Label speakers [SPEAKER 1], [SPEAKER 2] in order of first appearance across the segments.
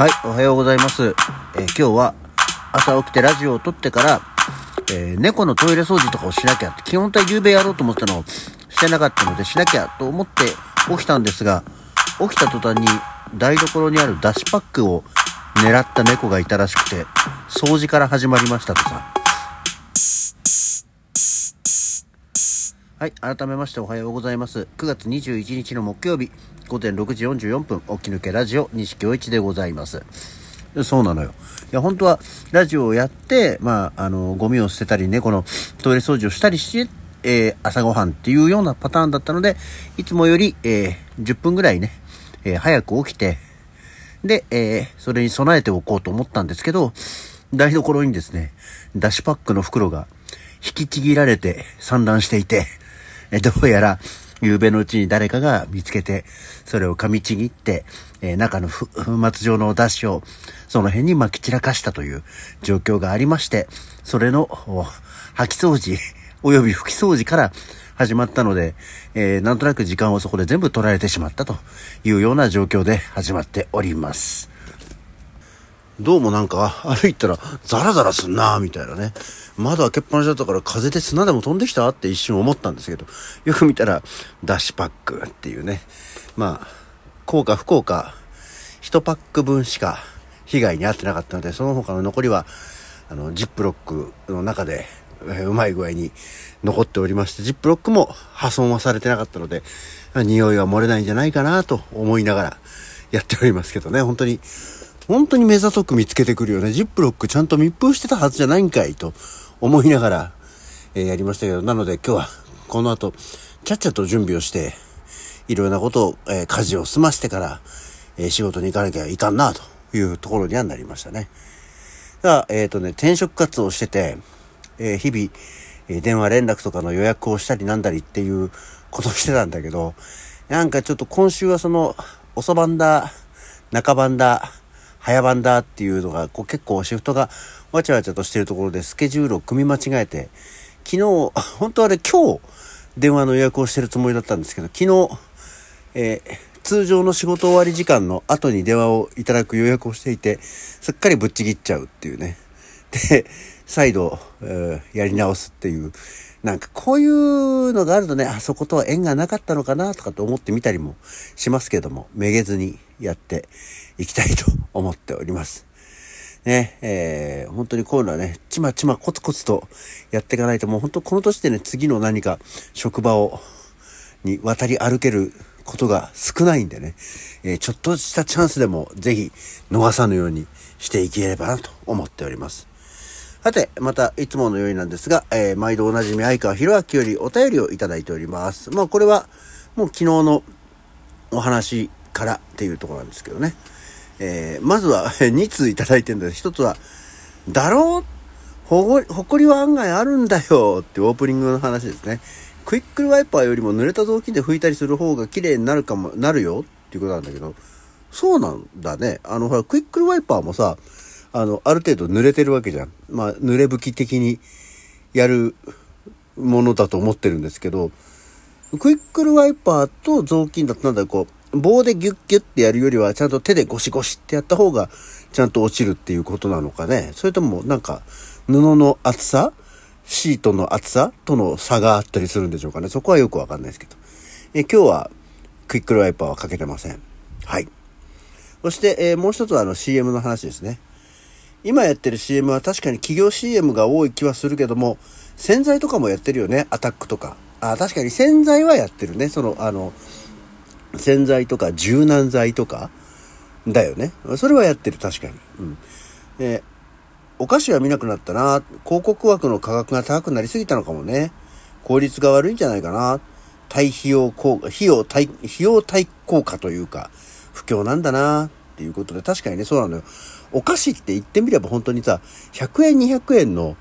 [SPEAKER 1] はい、おはようございます。えー今日は朝起きてラジオを撮ってから、えー猫のトイレ掃除とかをしなきゃって、基本体夕べやろうと思ったのをしてなかったのでしなきゃと思って起きたんですが、起きた途端に台所にあるだしパックを狙った猫がいたらしくて、掃除から始まりましたとさ。はい。改めましておはようございます。9月21日の木曜日、午前6時44分、起き抜けラジオ、西京一でございます。そうなのよ。いや、本当は、ラジオをやって、まあ、あの、ゴミを捨てたり、猫のトイレ掃除をしたりして、えー朝ごはんっていうようなパターンだったので、いつもより、えー10分ぐらいね、えー早く起きて、で、えーそれに備えておこうと思ったんですけど、台所にですね、だしパックの袋が引きちぎられて散乱していて、えどうやら、夕べのうちに誰かが見つけて、それを噛みちぎって、えー中の粉末状のだしを、その辺に撒き散らかしたという状況がありまして、それの、お掃き掃除、および拭き掃除から始まったので、えーなんとなく時間をそこで全部取られてしまったというような状況で始まっております。どうもなんか歩いたらザラザラすんなみたいなね。窓開けっぱなしだったから風で砂でも飛んできたって一瞬思ったんですけど、よく見たらダッシュパックっていうね。まあ、効か不効か、1パック分しか被害に遭ってなかったので、その他の残りは、あの、ジップロックの中で、えうまい具合に残っておりまして、ジップロックも破損はされてなかったので、匂いは漏れないんじゃないかなと思いながらやっておりますけどね、本当に、本当に目ざとく見つけてくるよね。ジップロックちゃんと密封してたはずじゃないんかいと思いながら、えーやりましたけど、なので今日はこの後、ちゃっちゃと準備をして、いろんなことを、えー家事を済ましてから、えー仕事に行かなきゃいかんなというところにはなりましたね。が、えっ、とね、転職活動をしてて、えー日々、え電話連絡とかの予約をしたりなんだりっていうことをしてたんだけど、なんかちょっと今週はその、遅番だ、中番だ、早番だっていうのが、こう結構シフトがわちゃわちゃとしてるところでスケジュールを組み間違えて、昨日、本当はね、今日、電話の予約をしてるつもりだったんですけど、昨日、えー通常の仕事終わり時間の後に電話をいただく予約をしていて、すっかりぶっちぎっちゃうっていうね。で、再度、えーやり直すっていう、なんかこういうのがあるとね、あそことは縁がなかったのかなとかと思ってみたりもしますけども、めげずにやっていきたいと思っております。ね、えー本当にこういうのはね、ちまちまコツコツとやっていかないと、もう本当この年でね、次の何か職場を、に渡り歩けることが少ないんでね、えーちょっとしたチャンスでもぜひ逃さぬようにしていければなと思っております。さて、また、いつものようになんですが、えー毎度おなじみ相川博明よりお便りをいただいております。まあ、これは、もう昨日のお話からっていうところなんですけどね。えーまずは、2通いただいてるんです。一つは、だろう？ほご、ほこりは案外あるんだよってオープニングの話ですね。クイックルワイパーよりも濡れた雑巾で拭いたりする方が綺麗になるかも、なるよっていうことなんだけど、そうなんだね。あの、ほら、クイックルワイパーもさ、あの、ある程度濡れてるわけじゃん。まあ、濡れ拭き的にやるものだと思ってるんですけど、クイックルワイパーと雑巾だとなんだこう、棒でギュッギュッってやるよりは、ちゃんと手でゴシゴシってやった方が、ちゃんと落ちるっていうことなのかね。それとも、なんか、布の厚さ？シートの厚さ？との差があったりするんでしょうかね。そこはよくわかんないですけど。え今日は、クイックルワイパーはかけてません。はい。そして、えーもう一つはあの CM の話ですね。今やってる CM は確かに企業 CM が多い気はするけども、洗剤とかもやってるよね。アタックとか。あ、確かに洗剤はやってるね。その、あの、洗剤とか柔軟剤とか、だよね。それはやってる、確かに。うん。で、お菓子は見なくなったな。広告枠の価格が高くなりすぎたのかもね。効率が悪いんじゃないかな。対費用効果、費用対、費用対効果というか、不況なんだな。っていうことで、確かにね、そうなのよ。お菓子って言ってみれば本当にさ、100円、200円の、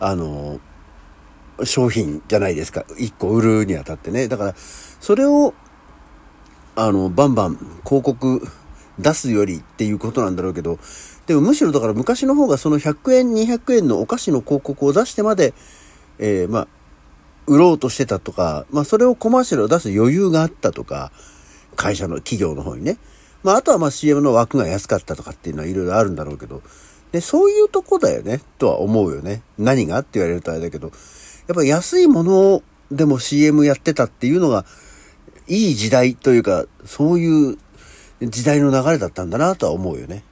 [SPEAKER 1] あの、商品じゃないですか。1個売るにあたってね。だから、それを、あの、バンバン広告出すよりっていうことなんだろうけど、でもむしろだから昔の方がその100円、200円のお菓子の広告を出してまで、えーまあ、売ろうとしてたとか、まあそれをコマーシャルを出す余裕があったとか、会社の企業の方にね。まあ、あとはまあ CM の枠が安かったとかっていうのはいろいろあるんだろうけど、で、そういうとこだよね、とは思うよね。何がって言われるとあれだけど、やっぱ安いものでも CM やってたっていうのが、いい時代というか、そういう時代の流れだったんだなとは思うよね。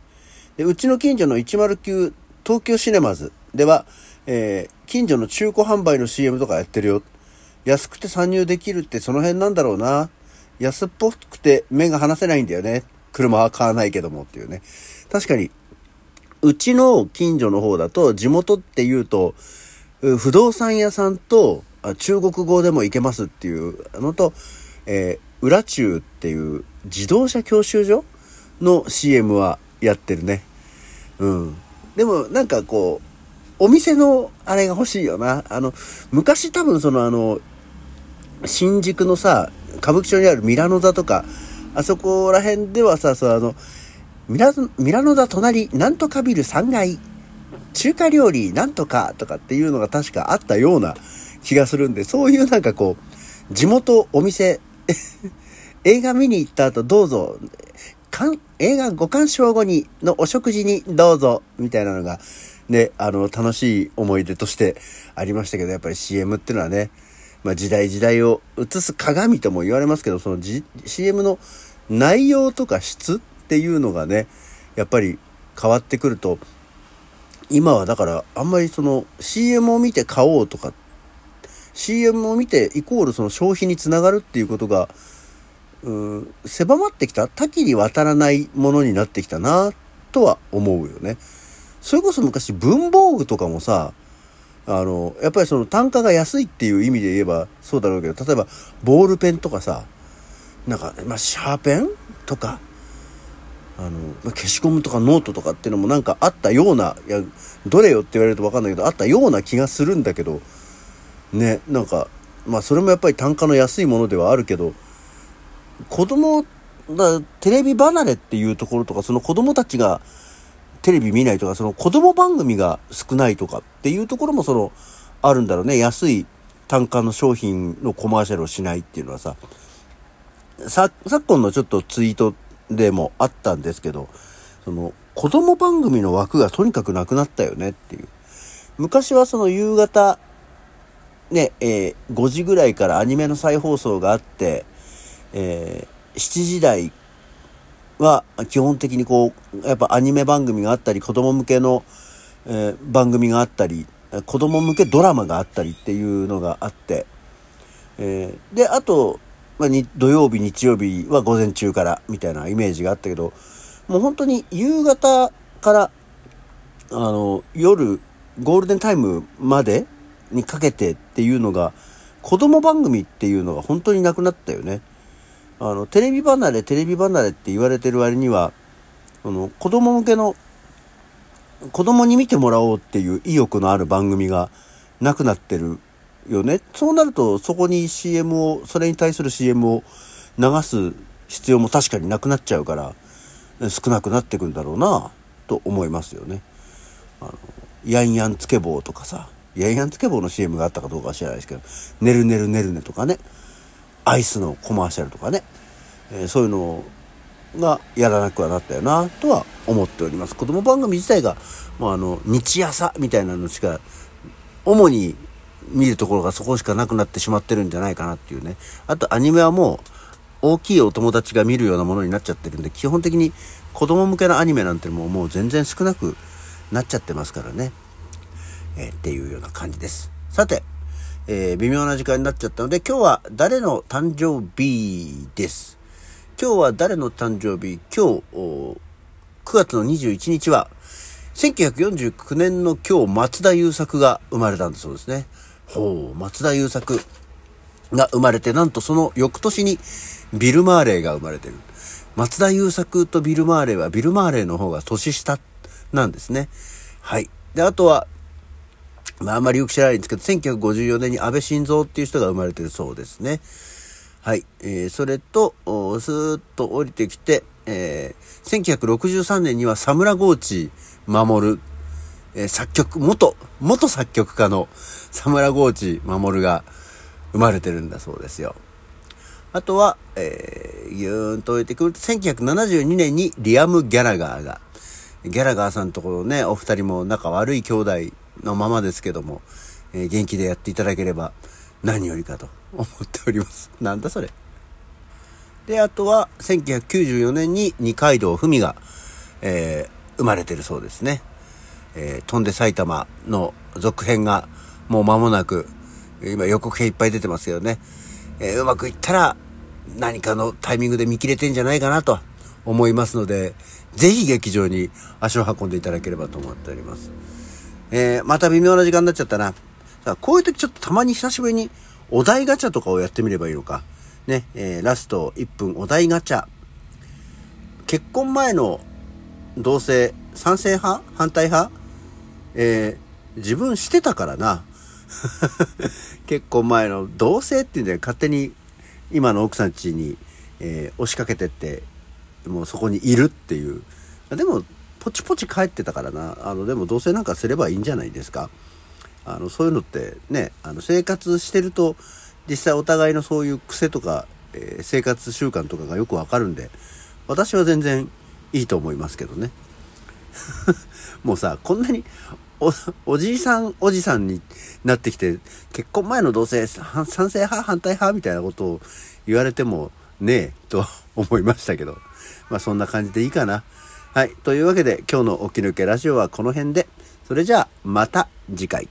[SPEAKER 1] でうちの近所の109東京シネマズでは、えー、近所の中古販売の CM とかやってるよ。安くて参入できるってその辺なんだろうな。安っぽくて目が離せないんだよね。車は買わないけどもっていうね。確かに、うちの近所の方だと、地元って言うと、不動産屋さんと中国語でも行けますっていうのと、えー、裏中っていう自動車教習所の CM はやってるね。うん。でもなんかこう、お店のあれが欲しいよな。あの、昔多分そのあの、新宿のさ、歌舞伎町にあるミラノ座とか、あそこら辺ではさ、そうあの、ミラミラノ座隣、なんとかビル3階、中華料理なんとかとかっていうのが確かあったような気がするんで、そういうなんかこう、地元お店、映画見に行った後どうぞ、映画ご鑑賞後にのお食事にどうぞ、みたいなのが、ね、あの、楽しい思い出としてありましたけど、やっぱり CM っていうのはね、まあ、時代時代を映す鏡とも言われますけど、その、G、CM の内容とか質っていうのがね、やっぱり変わってくると、今はだからあんまりその CM を見て買おうとか、CM を見てイコールその消費につながるっていうことが、うん、狭まってきた多岐にわたらないものになってきたなとは思うよね。それこそ昔文房具とかもさ、あの、やっぱりその単価が安いっていう意味で言えばそうだろうけど、例えばボールペンとかさ、なんか、まあ、シャーペンとか、あの、ま、消しゴムとかノートとかっていうのもなんかあったような、いや、どれよって言われるとわかんないけど、あったような気がするんだけど、ね、なんか、まあそれもやっぱり単価の安いものではあるけど、子供、だテレビ離れっていうところとか、その子供たちが、テレビ見ないとか、その子供番組が少ないとかっていうところもその、あるんだろうね。安い単価の商品のコマーシャルをしないっていうのはさ、さ、昨今のちょっとツイートでもあったんですけど、その、子供番組の枠がとにかくなくなったよねっていう。昔はその夕方、ね、えー、5時ぐらいからアニメの再放送があって、えー、7時台は基本的にこう、やっぱアニメ番組があったり、子供向けの、えー、番組があったり、子供向けドラマがあったりっていうのがあって、えー、で、あと、まあ、土曜日、日曜日は午前中からみたいなイメージがあったけど、もう本当に夕方から、あの、夜、ゴールデンタイムまでにかけてっていうのが、子供番組っていうのが本当になくなったよね。あの、テレビ離れ、テレビ離れって言われてる割には、あの、子供向けの、子供に見てもらおうっていう意欲のある番組がなくなってるよね。そうなると、そこに CM を、それに対する CM を流す必要も確かになくなっちゃうから、少なくなってくんだろうな、と思いますよね。あの、ヤンヤンつけ棒とかさ、ヤンヤンつけ棒の CM があったかどうかは知らないですけど、ねるねるねるねとかね。アイスのコマーシャルとかね、えー、そういうのがやらなくはなったよなとは思っております。子供番組自体が、もうあの、日朝みたいなのしか、主に見るところがそこしかなくなってしまってるんじゃないかなっていうね。あとアニメはもう、大きいお友達が見るようなものになっちゃってるんで、基本的に子供向けのアニメなんてもうもう全然少なくなっちゃってますからね。えー、っていうような感じです。さて、えー、微妙な時間になっちゃったので、今日は誰の誕生日です。今日は誰の誕生日？今日、9月の21日は、1949年の今日、松田優作が生まれたんだそうですね。ほう、松田優作が生まれて、なんとその翌年にビル・マーレーが生まれてる。松田優作とビル・マーレーは、ビル・マーレーの方が年下なんですね。はい。で、あとは、まあ、あんまりよく知らないんですけど、1954年に安倍晋三っていう人が生まれてるそうですね。はい。えー、それと、スーッと降りてきて、えー、1963年にはサムラゴーチ守、えー、作曲、元、元作曲家のサムラゴーチ守が生まれてるんだそうですよ。あとは、えぎゅーんと置いてくると、1972年にリアム・ギャラガーが、ギャラガーさんところね、お二人も仲悪い兄弟のままですけども、えー、元気でやっていただければ何よりかと思っております。なんだそれ。で、あとは、1994年に二階堂ふみが、えー、生まれてるそうですね。えー、飛んで埼玉の続編がもう間もなく、今予告編いっぱい出てますけどね。えー、うまくいったら何かのタイミングで見切れてんじゃないかなと思いますので、ぜひ劇場に足を運んでいただければと思っております。えー、また微妙な時間になっちゃったな。さあ、こういう時ちょっとたまに久しぶりにお題ガチャとかをやってみればいいのか。ね、えー、ラスト1分お題ガチャ。結婚前の同性、賛成派？反対派？えー、自分してたからな。結構前の同性っていうんで勝手に今の奥さん家に、えー、押しかけてってもうそこにいるっていうでもポチポチ帰ってたからなあのでも同棲なんかすればいいんじゃないですかあのそういうのってねあの生活してると実際お互いのそういう癖とか、えー、生活習慣とかがよくわかるんで私は全然いいと思いますけどね もうさこんなにお、おじいさん、おじさんになってきて、結婚前の同性、賛成派、反対派みたいなことを言われても、ねえ、と思いましたけど。まあそんな感じでいいかな。はい。というわけで、今日の起き抜けラジオはこの辺で、それじゃあ、また次回。